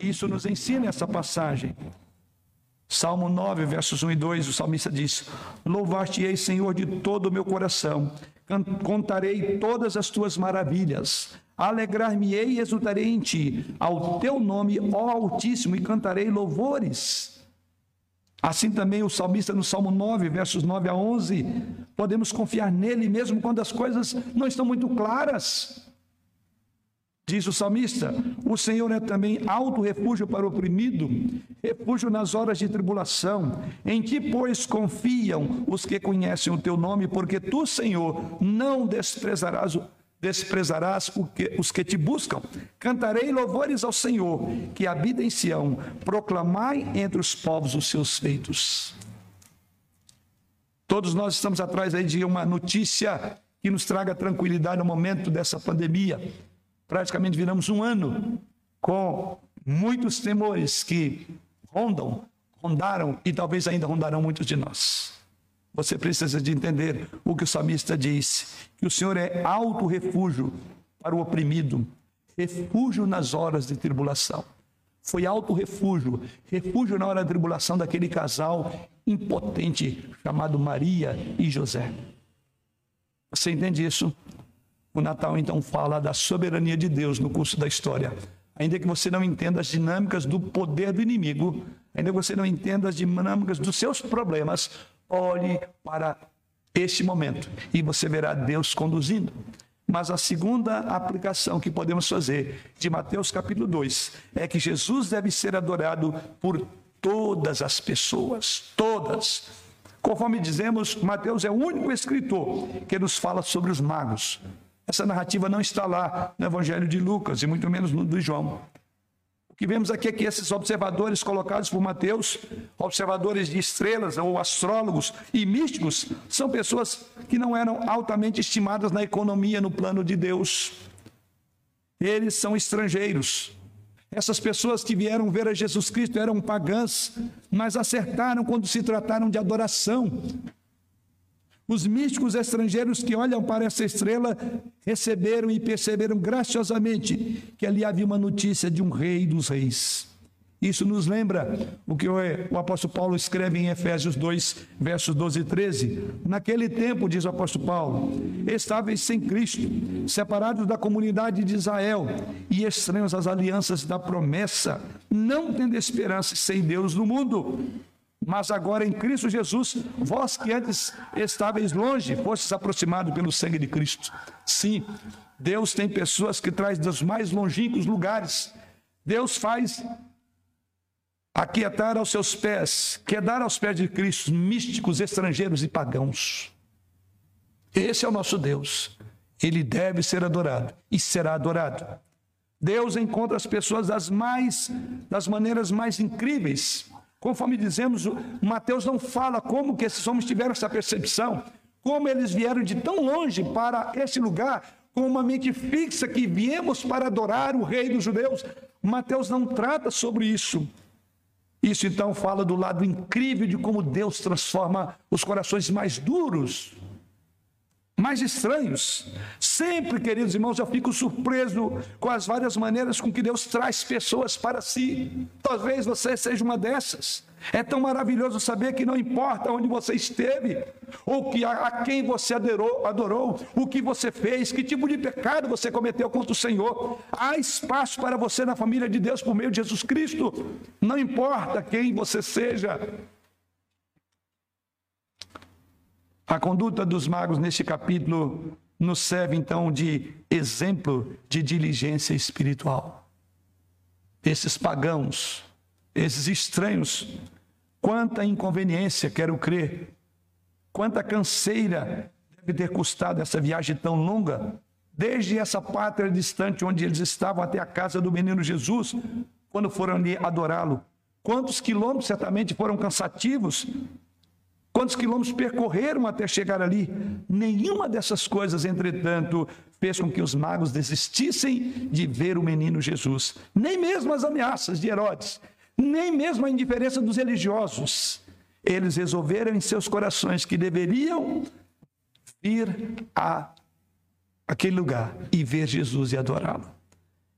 Isso nos ensina essa passagem. Salmo 9, versos 1 e 2, o salmista diz: Louvar-te-ei, Senhor, de todo o meu coração, contarei todas as tuas maravilhas. Alegrar-me-ei e exultarei em ti, ao teu nome, ó Altíssimo, e cantarei louvores. Assim também o salmista no Salmo 9, versos 9 a 11, podemos confiar nele mesmo quando as coisas não estão muito claras. Diz o salmista: O Senhor é também alto refúgio para o oprimido, refúgio nas horas de tribulação. Em que, pois, confiam os que conhecem o teu nome, porque tu, Senhor, não desprezarás desprezarás os que te buscam. Cantarei louvores ao Senhor, que habita em Sião. Proclamai entre os povos os seus feitos. Todos nós estamos atrás aí de uma notícia que nos traga tranquilidade no momento dessa pandemia. Praticamente viramos um ano com muitos temores que rondam, rondaram e talvez ainda rondarão muitos de nós. Você precisa de entender o que o salmista disse, que o Senhor é alto refúgio para o oprimido, refúgio nas horas de tribulação. Foi alto refúgio, refúgio na hora da tribulação daquele casal impotente chamado Maria e José. Você entende isso? O Natal então fala da soberania de Deus no curso da história. Ainda que você não entenda as dinâmicas do poder do inimigo, ainda que você não entenda as dinâmicas dos seus problemas, olhe para este momento e você verá Deus conduzindo. Mas a segunda aplicação que podemos fazer de Mateus capítulo 2 é que Jesus deve ser adorado por todas as pessoas, todas. Conforme dizemos, Mateus é o único escritor que nos fala sobre os magos. Essa narrativa não está lá no Evangelho de Lucas e muito menos no de João. O que vemos aqui é que esses observadores colocados por Mateus, observadores de estrelas ou astrólogos e místicos, são pessoas que não eram altamente estimadas na economia, no plano de Deus. Eles são estrangeiros, essas pessoas que vieram ver a Jesus Cristo eram pagãs, mas acertaram quando se trataram de adoração. Os místicos estrangeiros que olham para essa estrela receberam e perceberam graciosamente que ali havia uma notícia de um rei dos reis. Isso nos lembra o que o apóstolo Paulo escreve em Efésios 2, versos 12 e 13. Naquele tempo, diz o apóstolo Paulo, estáveis sem Cristo, separados da comunidade de Israel e estranhos às alianças da promessa, não tendo esperança sem Deus no mundo. Mas agora em Cristo Jesus, vós que antes estáveis longe, fostes aproximados pelo sangue de Cristo. Sim, Deus tem pessoas que traz dos mais longínquos lugares. Deus faz aquietar aos seus pés, quedar aos pés de Cristo, místicos, estrangeiros e pagãos. Esse é o nosso Deus. Ele deve ser adorado e será adorado. Deus encontra as pessoas das mais das maneiras mais incríveis. Conforme dizemos, Mateus não fala como que esses homens tiveram essa percepção, como eles vieram de tão longe para esse lugar com uma mente fixa que viemos para adorar o rei dos judeus. Mateus não trata sobre isso. Isso então fala do lado incrível de como Deus transforma os corações mais duros, mais estranhos. Sempre, queridos irmãos, eu fico surpreso com as várias maneiras com que Deus traz pessoas para si. Talvez você seja uma dessas. É tão maravilhoso saber que não importa onde você esteve, ou que a, a, quem você adorou, adorou, o que você fez, que tipo de pecado você cometeu contra o Senhor. Há espaço para você na família de Deus por meio de Jesus Cristo. Não importa quem você seja. A conduta dos magos neste capítulo nos serve então de exemplo de diligência espiritual. Esses pagãos, esses estranhos Quanta inconveniência, quero crer. Quanta canseira deve ter custado essa viagem tão longa, desde essa pátria distante onde eles estavam até a casa do menino Jesus, quando foram ali adorá-lo. Quantos quilômetros certamente foram cansativos? Quantos quilômetros percorreram até chegar ali? Nenhuma dessas coisas, entretanto, fez com que os magos desistissem de ver o menino Jesus. Nem mesmo as ameaças de Herodes nem mesmo a indiferença dos religiosos. Eles resolveram em seus corações que deveriam vir a aquele lugar e ver Jesus e adorá-lo.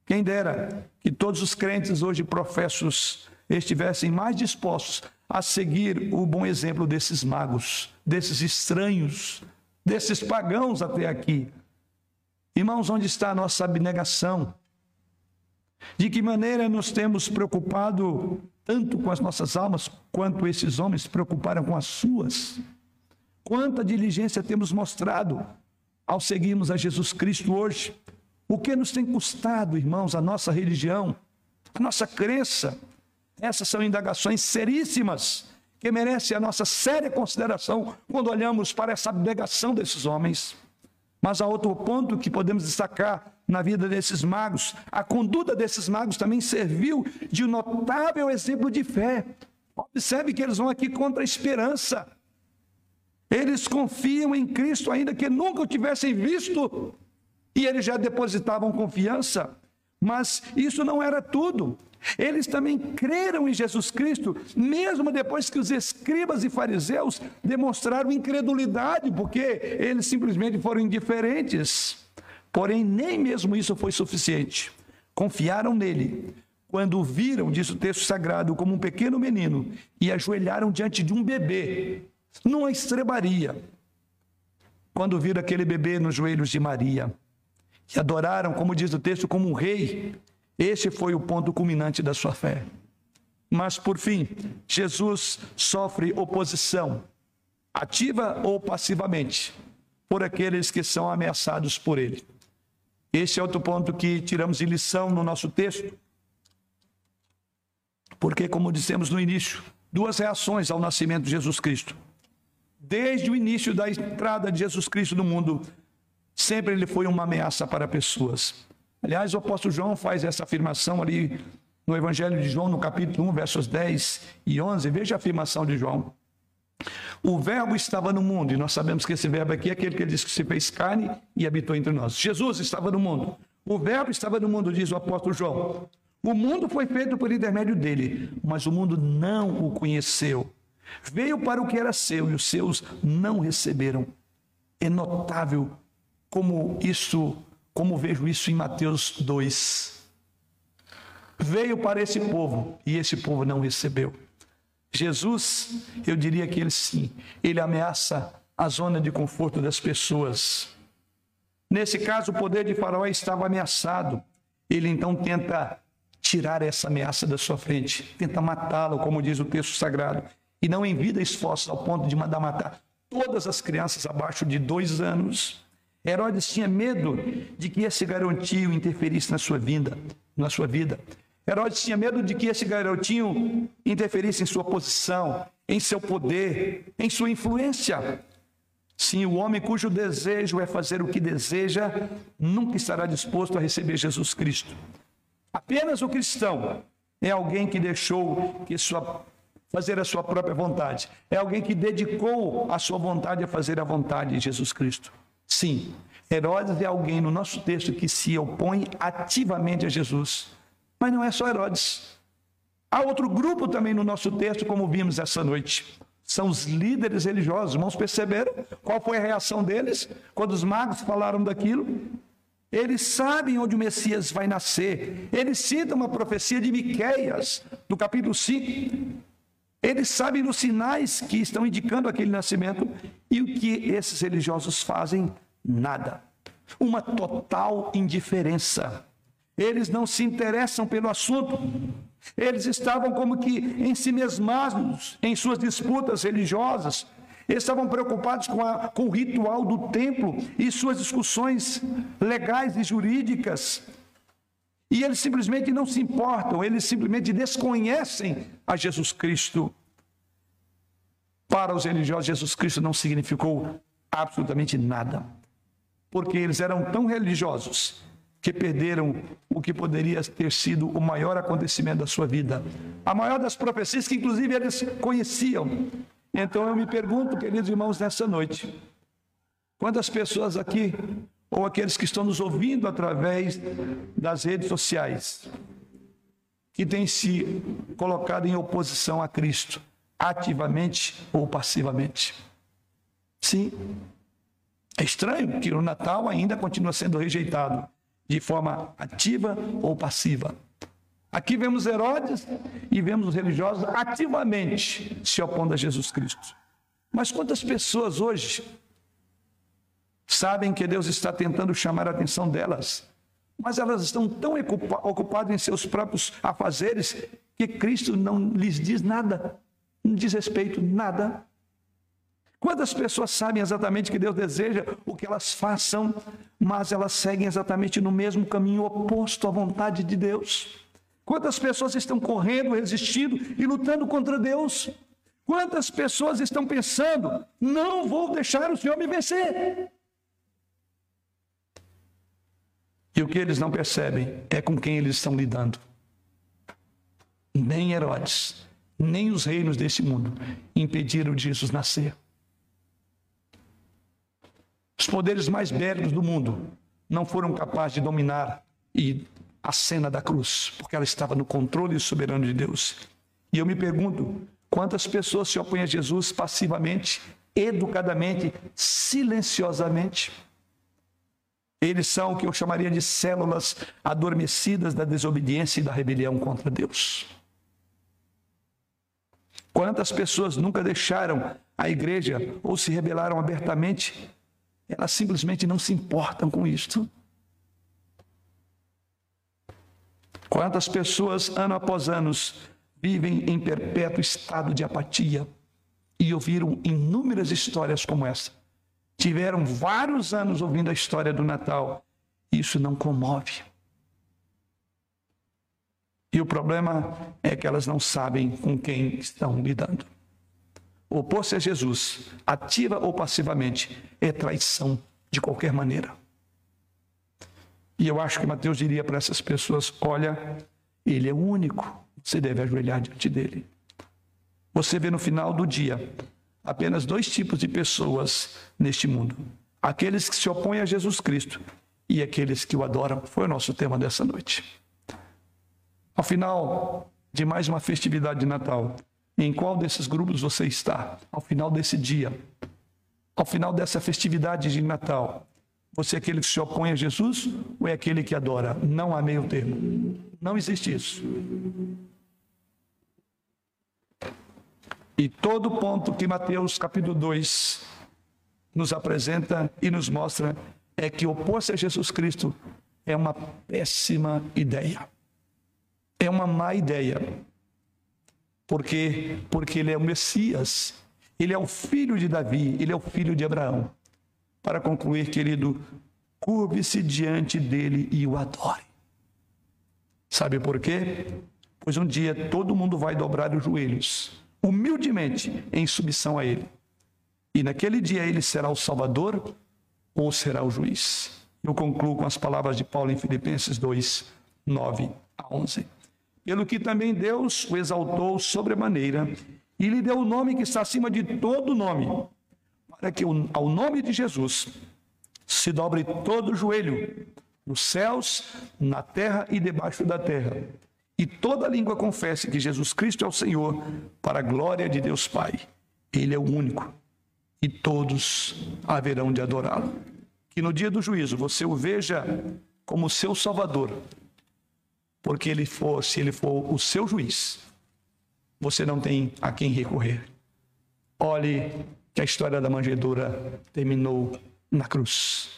Quem dera que todos os crentes hoje professos estivessem mais dispostos a seguir o bom exemplo desses magos, desses estranhos, desses pagãos até aqui. Irmãos, onde está a nossa abnegação? De que maneira nos temos preocupado tanto com as nossas almas quanto esses homens se preocuparam com as suas? Quanta diligência temos mostrado ao seguirmos a Jesus Cristo hoje? O que nos tem custado, irmãos, a nossa religião, a nossa crença? Essas são indagações seríssimas que merecem a nossa séria consideração quando olhamos para essa abnegação desses homens. Mas há outro ponto que podemos destacar na vida desses magos. A conduta desses magos também serviu de um notável exemplo de fé. Observe que eles vão aqui contra a esperança. Eles confiam em Cristo ainda que nunca o tivessem visto. E eles já depositavam confiança. Mas isso não era tudo. Eles também creram em Jesus Cristo, mesmo depois que os escribas e fariseus demonstraram incredulidade, porque eles simplesmente foram indiferentes. Porém, nem mesmo isso foi suficiente. Confiaram nele. Quando viram, diz o texto sagrado, como um pequeno menino e ajoelharam diante de um bebê, numa estrebaria. Quando viram aquele bebê nos joelhos de Maria e adoraram, como diz o texto, como um rei, esse foi o ponto culminante da sua fé. Mas, por fim, Jesus sofre oposição, ativa ou passivamente, por aqueles que são ameaçados por ele. Esse é outro ponto que tiramos de lição no nosso texto. Porque, como dissemos no início, duas reações ao nascimento de Jesus Cristo. Desde o início da entrada de Jesus Cristo no mundo, sempre ele foi uma ameaça para pessoas. Aliás, o apóstolo João faz essa afirmação ali no Evangelho de João, no capítulo 1, versos 10 e 11. Veja a afirmação de João. O Verbo estava no mundo, e nós sabemos que esse Verbo aqui é aquele que diz que se fez carne e habitou entre nós. Jesus estava no mundo. O Verbo estava no mundo, diz o apóstolo João. O mundo foi feito por intermédio dele, mas o mundo não o conheceu. Veio para o que era seu e os seus não receberam. É notável como isso como vejo isso em Mateus 2. Veio para esse povo e esse povo não recebeu. Jesus, eu diria que ele sim, ele ameaça a zona de conforto das pessoas. Nesse caso, o poder de Faraó estava ameaçado. Ele então tenta tirar essa ameaça da sua frente, tenta matá-lo, como diz o texto sagrado, e não envia esforços ao ponto de mandar matar todas as crianças abaixo de dois anos. Herodes tinha medo de que esse garotinho interferisse na sua vida, na sua vida. Herodes tinha medo de que esse garotinho interferisse em sua posição, em seu poder, em sua influência. Sim, o homem cujo desejo é fazer o que deseja, nunca estará disposto a receber Jesus Cristo. Apenas o cristão é alguém que deixou que sua fazer a sua própria vontade. É alguém que dedicou a sua vontade a fazer a vontade de Jesus Cristo. Sim, Herodes é alguém no nosso texto que se opõe ativamente a Jesus. Mas não é só Herodes. Há outro grupo também no nosso texto, como vimos essa noite. São os líderes religiosos. Irmãos, perceberam qual foi a reação deles quando os magos falaram daquilo? Eles sabem onde o Messias vai nascer. Eles citam uma profecia de Miqueias, do capítulo 5. Eles sabem os sinais que estão indicando aquele nascimento e o que esses religiosos fazem? Nada. Uma total indiferença. Eles não se interessam pelo assunto. Eles estavam como que em si mesmos, em suas disputas religiosas. Eles estavam preocupados com, a, com o ritual do templo e suas discussões legais e jurídicas. E eles simplesmente não se importam, eles simplesmente desconhecem a Jesus Cristo. Para os religiosos, Jesus Cristo não significou absolutamente nada, porque eles eram tão religiosos que perderam o que poderia ter sido o maior acontecimento da sua vida, a maior das profecias que, inclusive, eles conheciam. Então eu me pergunto, queridos irmãos, nessa noite, quantas pessoas aqui ou aqueles que estão nos ouvindo através das redes sociais, que têm se colocado em oposição a Cristo, ativamente ou passivamente. Sim. É estranho que o Natal ainda continua sendo rejeitado de forma ativa ou passiva. Aqui vemos Herodes e vemos os religiosos ativamente se opondo a Jesus Cristo. Mas quantas pessoas hoje sabem que Deus está tentando chamar a atenção delas, mas elas estão tão ocupadas em seus próprios afazeres que Cristo não lhes diz nada, não diz respeito nada. Quantas pessoas sabem exatamente que Deus deseja o que elas façam, mas elas seguem exatamente no mesmo caminho oposto à vontade de Deus? Quantas pessoas estão correndo, resistindo e lutando contra Deus? Quantas pessoas estão pensando, não vou deixar o Senhor me vencer? E o que eles não percebem é com quem eles estão lidando. Nem Herodes, nem os reinos desse mundo impediram de Jesus nascer. Os poderes mais bélicos do mundo não foram capazes de dominar e a cena da cruz, porque ela estava no controle soberano de Deus. E eu me pergunto, quantas pessoas se opõem a Jesus passivamente, educadamente, silenciosamente? Eles são o que eu chamaria de células adormecidas da desobediência e da rebelião contra Deus. Quantas pessoas nunca deixaram a igreja ou se rebelaram abertamente? Elas simplesmente não se importam com isto. Quantas pessoas, ano após ano, vivem em perpétuo estado de apatia e ouviram inúmeras histórias como essa? Tiveram vários anos ouvindo a história do Natal. Isso não comove. E o problema é que elas não sabem com quem estão lidando. Opor-se a Jesus, ativa ou passivamente, é traição de qualquer maneira. E eu acho que Mateus diria para essas pessoas: olha, ele é o único, você deve ajoelhar diante dele. Você vê no final do dia apenas dois tipos de pessoas neste mundo: aqueles que se opõem a Jesus Cristo e aqueles que o adoram. Foi o nosso tema dessa noite. Ao final de mais uma festividade de Natal, em qual desses grupos você está? Ao final desse dia, ao final dessa festividade de Natal, você é aquele que se opõe a Jesus ou é aquele que adora? Não há meio termo. Não existe isso. E todo ponto que Mateus capítulo 2 nos apresenta e nos mostra é que opor-se a Jesus Cristo é uma péssima ideia. É uma má ideia. Porque porque ele é o Messias, ele é o filho de Davi, ele é o filho de Abraão. Para concluir, querido, curve-se diante dele e o adore. Sabe por quê? Pois um dia todo mundo vai dobrar os joelhos, humildemente, em submissão a ele. E naquele dia ele será o Salvador ou será o juiz. Eu concluo com as palavras de Paulo em Filipenses 2, 9 a 11. Pelo que também Deus o exaltou sobremaneira e lhe deu o nome que está acima de todo nome para que ao nome de Jesus se dobre todo o joelho, nos céus, na terra e debaixo da terra, e toda língua confesse que Jesus Cristo é o Senhor, para a glória de Deus Pai. Ele é o único, e todos haverão de adorá-lo. Que no dia do juízo você o veja como seu Salvador, porque ele for, se ele for o seu juiz, você não tem a quem recorrer. Olhe que a história da manjedoura terminou na cruz.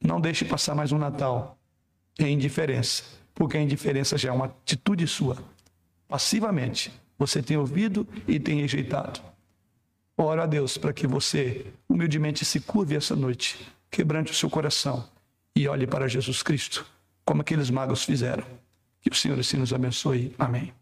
Não deixe passar mais um Natal em indiferença, porque a indiferença já é uma atitude sua. Passivamente, você tem ouvido e tem rejeitado. Ora a Deus para que você humildemente se curve essa noite, quebrante o seu coração e olhe para Jesus Cristo, como aqueles magos fizeram. Que o Senhor assim nos abençoe. Amém.